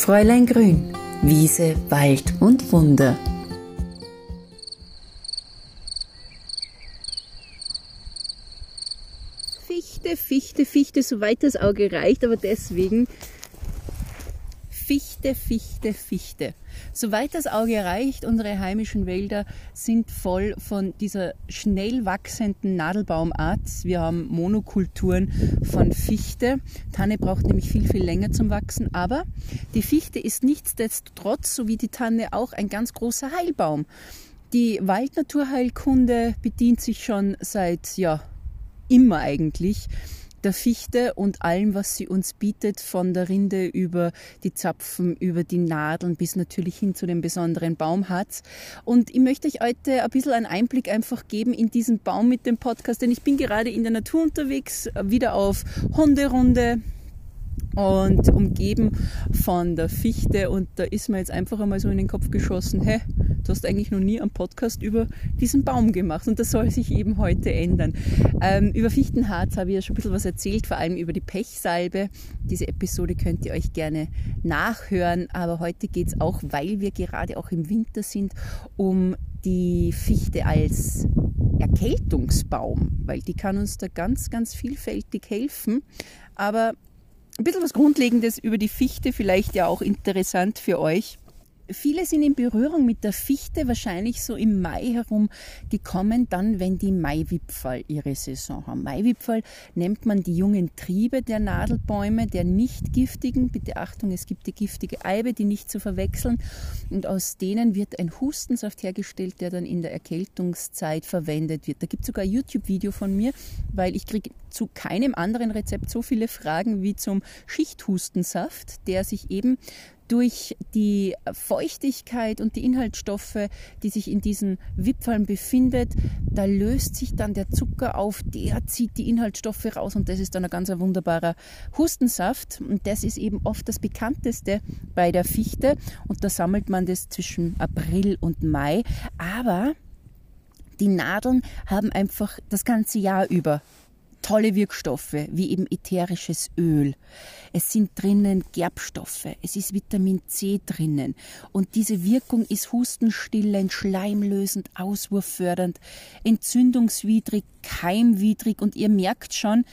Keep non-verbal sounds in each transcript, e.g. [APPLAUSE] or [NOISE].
Fräulein Grün, Wiese, Wald und Wunder. Fichte, Fichte, Fichte, soweit das Auge reicht, aber deswegen Fichte, Fichte, Fichte. Soweit das Auge reicht, unsere heimischen Wälder sind voll von dieser schnell wachsenden Nadelbaumart. Wir haben Monokulturen von Fichte. Tanne braucht nämlich viel, viel länger zum Wachsen, aber die Fichte ist nichtsdestotrotz, so wie die Tanne auch, ein ganz großer Heilbaum. Die Waldnaturheilkunde bedient sich schon seit, ja, immer eigentlich der Fichte und allem, was sie uns bietet, von der Rinde über die Zapfen, über die Nadeln bis natürlich hin zu dem besonderen Baumharz. Und ich möchte euch heute ein bisschen einen Einblick einfach geben in diesen Baum mit dem Podcast, denn ich bin gerade in der Natur unterwegs, wieder auf Hunderunde und umgeben von der Fichte und da ist mir jetzt einfach einmal so in den Kopf geschossen, hä, du hast eigentlich noch nie einen Podcast über diesen Baum gemacht und das soll sich eben heute ändern. Ähm, über Fichtenharz habe ich ja schon ein bisschen was erzählt, vor allem über die Pechsalbe. Diese Episode könnt ihr euch gerne nachhören, aber heute geht es auch, weil wir gerade auch im Winter sind, um die Fichte als Erkältungsbaum, weil die kann uns da ganz, ganz vielfältig helfen. Aber ein bisschen was Grundlegendes über die Fichte, vielleicht ja auch interessant für euch. Viele sind in Berührung mit der Fichte wahrscheinlich so im Mai herum gekommen, dann wenn die Maiwipfel ihre Saison haben. Maiwipfel nennt man die jungen Triebe der Nadelbäume, der nicht giftigen. Bitte Achtung, es gibt die giftige Eibe, die nicht zu verwechseln. Und aus denen wird ein Hustensaft hergestellt, der dann in der Erkältungszeit verwendet wird. Da gibt es sogar ein YouTube-Video von mir, weil ich kriege zu keinem anderen Rezept so viele Fragen wie zum Schichthustensaft, der sich eben durch die Feuchtigkeit und die Inhaltsstoffe, die sich in diesen Wipfeln befindet, da löst sich dann der Zucker auf, der zieht die Inhaltsstoffe raus und das ist dann ein ganz wunderbarer Hustensaft. Und das ist eben oft das bekannteste bei der Fichte. Und da sammelt man das zwischen April und Mai, aber die Nadeln haben einfach das ganze Jahr über tolle Wirkstoffe, wie eben ätherisches Öl. Es sind drinnen Gerbstoffe, es ist Vitamin C drinnen. Und diese Wirkung ist hustenstillend, schleimlösend, auswurffördernd, entzündungswidrig, keimwidrig. Und ihr merkt schon,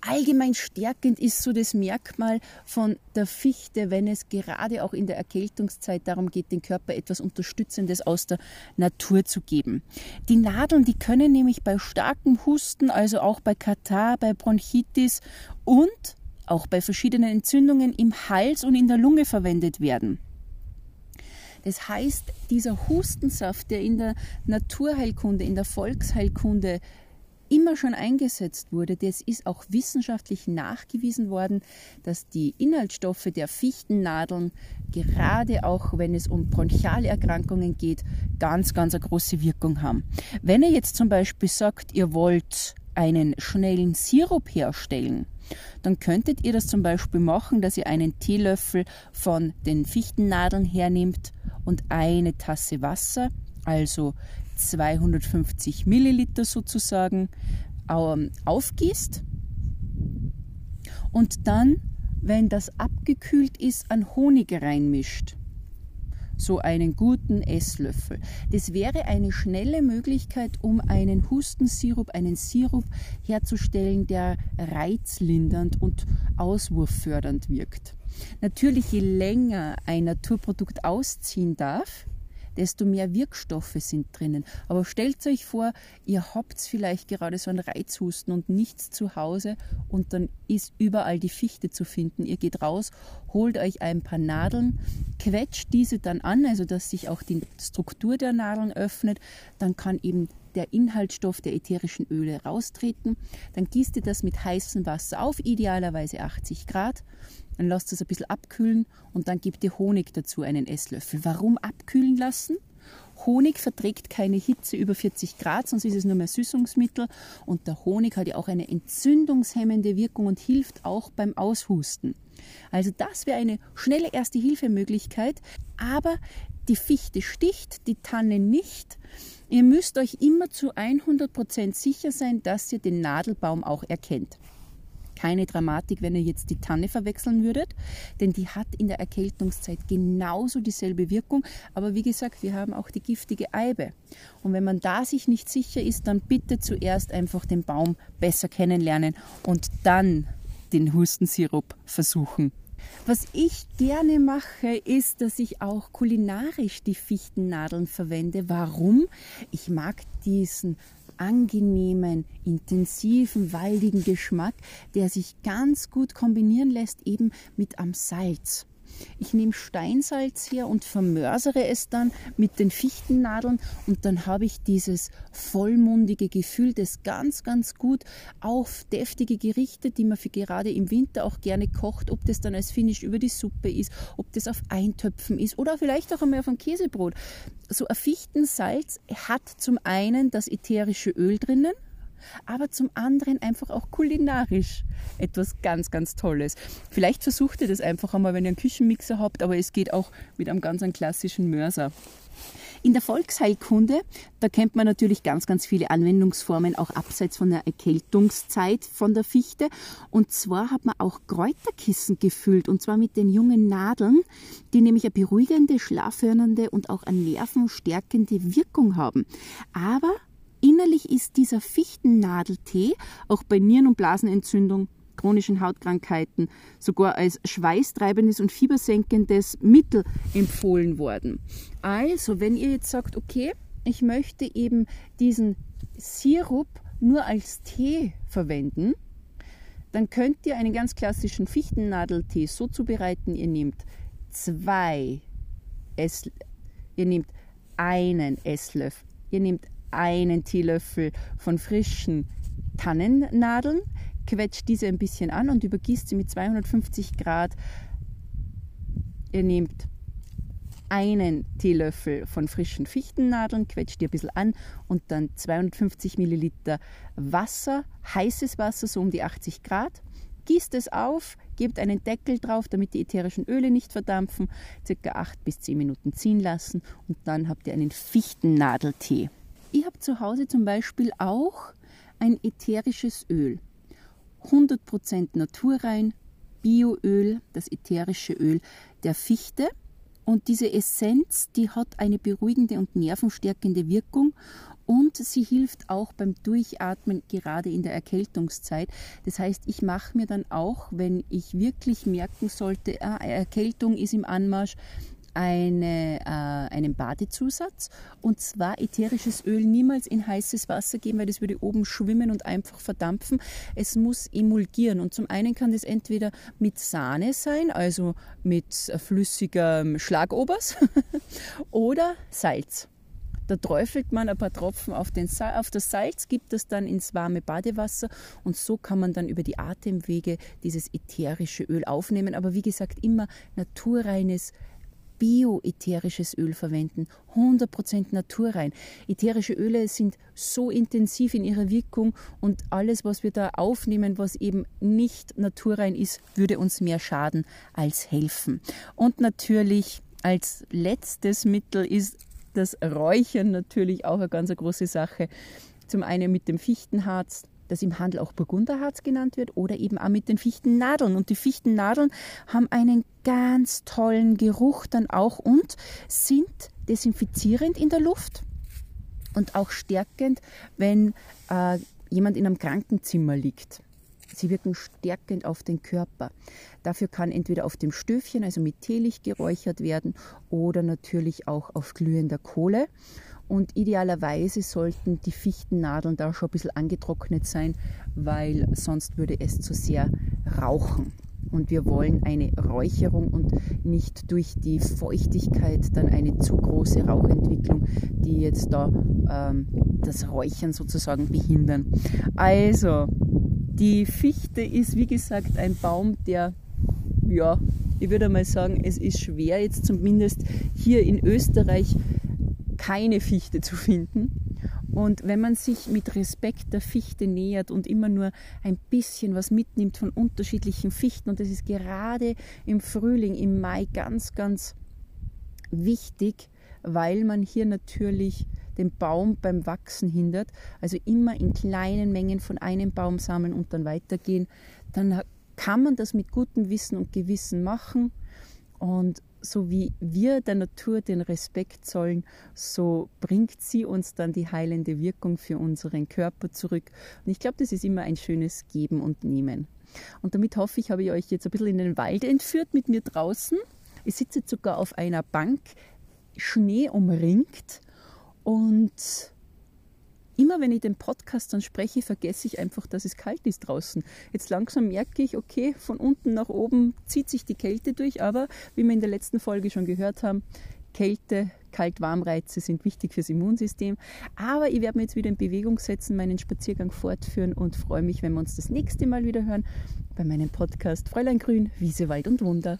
allgemein stärkend ist so das Merkmal von der Fichte, wenn es gerade auch in der Erkältungszeit darum geht, den Körper etwas Unterstützendes aus der Natur zu geben. Die Nadeln, die können nämlich bei starkem Husten, also auch bei Katar, bei Bronchitis und auch bei verschiedenen Entzündungen im Hals und in der Lunge verwendet werden. Das heißt, dieser Hustensaft, der in der Naturheilkunde, in der Volksheilkunde immer schon eingesetzt wurde, das ist auch wissenschaftlich nachgewiesen worden, dass die Inhaltsstoffe der Fichtennadeln, gerade auch wenn es um bronchiale Erkrankungen geht, ganz, ganz eine große Wirkung haben. Wenn ihr jetzt zum Beispiel sagt, ihr wollt einen schnellen Sirup herstellen, dann könntet ihr das zum Beispiel machen, dass ihr einen Teelöffel von den Fichtennadeln hernimmt und eine Tasse Wasser, also 250 Milliliter sozusagen ähm, aufgießt und dann, wenn das abgekühlt ist, an Honig reinmischt. So einen guten Esslöffel. Das wäre eine schnelle Möglichkeit, um einen Hustensirup, einen Sirup herzustellen, der reizlindernd und auswurffördernd wirkt. Natürlich, je länger ein Naturprodukt ausziehen darf, desto mehr Wirkstoffe sind drinnen. Aber stellt euch vor, ihr habt vielleicht gerade so einen Reizhusten und nichts zu Hause und dann ist überall die Fichte zu finden. Ihr geht raus, holt euch ein paar Nadeln, quetscht diese dann an, also dass sich auch die Struktur der Nadeln öffnet. Dann kann eben der Inhaltsstoff der ätherischen Öle raustreten. Dann gießt ihr das mit heißem Wasser auf, idealerweise 80 Grad. Dann lasst es ein bisschen abkühlen und dann gebt ihr Honig dazu, einen Esslöffel. Warum abkühlen lassen? Honig verträgt keine Hitze über 40 Grad, sonst ist es nur mehr Süßungsmittel. Und der Honig hat ja auch eine entzündungshemmende Wirkung und hilft auch beim Aushusten. Also das wäre eine schnelle Erste-Hilfe-Möglichkeit. Aber die Fichte sticht, die Tanne nicht. Ihr müsst euch immer zu 100% sicher sein, dass ihr den Nadelbaum auch erkennt. keine Dramatik, wenn ihr jetzt die Tanne verwechseln würdet, denn die hat in der Erkältungszeit genauso dieselbe Wirkung. Aber wie gesagt, wir haben auch die giftige Eibe. Und wenn man da sich nicht sicher ist, dann bitte zuerst einfach den Baum besser kennenlernen und dann den Hustensirup versuchen. Was ich gerne mache, ist, dass ich auch kulinarisch die Fichtennadeln verwende. Warum? Ich mag diesen angenehmen, intensiven, waldigen Geschmack, der sich ganz gut kombinieren lässt eben mit am Salz. Ich nehme Steinsalz her und vermörsere es dann mit den Fichtennadeln und dann habe ich dieses vollmundige Gefühl, das ganz, ganz gut auf deftige Gerichte, die man für gerade im Winter auch gerne kocht, ob das dann als Finish über die Suppe ist, ob das auf Eintöpfen ist oder vielleicht auch einmal auf ein Käsebrot. So ein Fichtensalz hat zum einen das ätherische Öl drinnen, aber zum anderen einfach auch kulinarisch etwas ganz, ganz Tolles. Vielleicht versucht ihr das einfach einmal, wenn ihr einen Küchenmixer habt, aber es geht auch mit einem ganz einem klassischen Mörser. In der Volksheilkunde, da kennt man natürlich ganz, ganz viele Anwendungsformen, auch abseits von der Erkältungszeit von der Fichte. Und zwar hat man auch Kräuterkissen gefüllt, und zwar mit den jungen Nadeln, die nämlich eine beruhigende, schlaffördernde und auch eine nervenstärkende Wirkung haben. Aber Innerlich ist dieser Fichtennadeltee auch bei Nieren- und Blasenentzündung, chronischen Hautkrankheiten sogar als schweißtreibendes und fiebersenkendes Mittel empfohlen worden. Also, wenn ihr jetzt sagt, okay, ich möchte eben diesen Sirup nur als Tee verwenden, dann könnt ihr einen ganz klassischen Fichtennadeltee so zubereiten, ihr nehmt zwei Ess, ihr nehmt einen Esslöffel, ihr nehmt einen Teelöffel von frischen Tannennadeln, quetscht diese ein bisschen an und übergießt sie mit 250 Grad. Ihr nehmt einen Teelöffel von frischen Fichtennadeln, quetscht die ein bisschen an und dann 250 Milliliter Wasser, heißes Wasser, so um die 80 Grad. Gießt es auf, gebt einen Deckel drauf, damit die ätherischen Öle nicht verdampfen, circa 8 bis 10 Minuten ziehen lassen und dann habt ihr einen Fichtennadeltee. Ich habe zu Hause zum Beispiel auch ein ätherisches Öl. 100% naturrein, Bioöl, das ätherische Öl der Fichte. Und diese Essenz, die hat eine beruhigende und nervenstärkende Wirkung und sie hilft auch beim Durchatmen, gerade in der Erkältungszeit. Das heißt, ich mache mir dann auch, wenn ich wirklich merken sollte, ah, Erkältung ist im Anmarsch, eine, äh, einen Badezusatz und zwar ätherisches Öl niemals in heißes Wasser geben, weil das würde oben schwimmen und einfach verdampfen. Es muss emulgieren und zum einen kann das entweder mit Sahne sein, also mit flüssigem Schlagobers [LAUGHS] oder Salz. Da träufelt man ein paar Tropfen auf, den, auf, das Salz, gibt das dann ins warme Badewasser und so kann man dann über die Atemwege dieses ätherische Öl aufnehmen. Aber wie gesagt, immer naturreines bioätherisches Öl verwenden, 100% naturrein. Ätherische Öle sind so intensiv in ihrer Wirkung und alles, was wir da aufnehmen, was eben nicht naturrein ist, würde uns mehr schaden als helfen. Und natürlich als letztes Mittel ist das Räuchern natürlich auch eine ganz große Sache. Zum einen mit dem Fichtenharz, das im Handel auch Burgunderharz genannt wird, oder eben auch mit den Fichtennadeln. Und die Fichtennadeln haben einen ganz tollen Geruch dann auch und sind desinfizierend in der Luft und auch stärkend, wenn äh, jemand in einem Krankenzimmer liegt. Sie wirken stärkend auf den Körper. Dafür kann entweder auf dem Stöfchen, also mit Teelicht geräuchert werden, oder natürlich auch auf glühender Kohle. Und idealerweise sollten die Fichtennadeln da schon ein bisschen angetrocknet sein, weil sonst würde es zu sehr rauchen. Und wir wollen eine Räucherung und nicht durch die Feuchtigkeit dann eine zu große Rauchentwicklung, die jetzt da ähm, das Räuchern sozusagen behindern. Also, die Fichte ist wie gesagt ein Baum, der, ja, ich würde mal sagen, es ist schwer jetzt zumindest hier in Österreich keine Fichte zu finden. Und wenn man sich mit Respekt der Fichte nähert und immer nur ein bisschen was mitnimmt von unterschiedlichen Fichten, und das ist gerade im Frühling, im Mai ganz, ganz wichtig, weil man hier natürlich den Baum beim Wachsen hindert. Also immer in kleinen Mengen von einem Baum sammeln und dann weitergehen. Dann kann man das mit gutem Wissen und Gewissen machen. Und so wie wir der Natur den Respekt zollen, so bringt sie uns dann die heilende Wirkung für unseren Körper zurück. Und ich glaube, das ist immer ein schönes Geben und Nehmen. Und damit hoffe ich, habe ich euch jetzt ein bisschen in den Wald entführt mit mir draußen. Ich sitze sogar auf einer Bank, Schnee umringt und immer wenn ich den Podcast dann spreche, vergesse ich einfach, dass es kalt ist draußen. Jetzt langsam merke ich, okay, von unten nach oben zieht sich die Kälte durch, aber wie wir in der letzten Folge schon gehört haben, Kälte, Kalt-Warm-Reize sind wichtig fürs Immunsystem. Aber ich werde mich jetzt wieder in Bewegung setzen, meinen Spaziergang fortführen und freue mich, wenn wir uns das nächste Mal wieder hören bei meinem Podcast Fräulein Grün, Wiese, Wald und Wunder.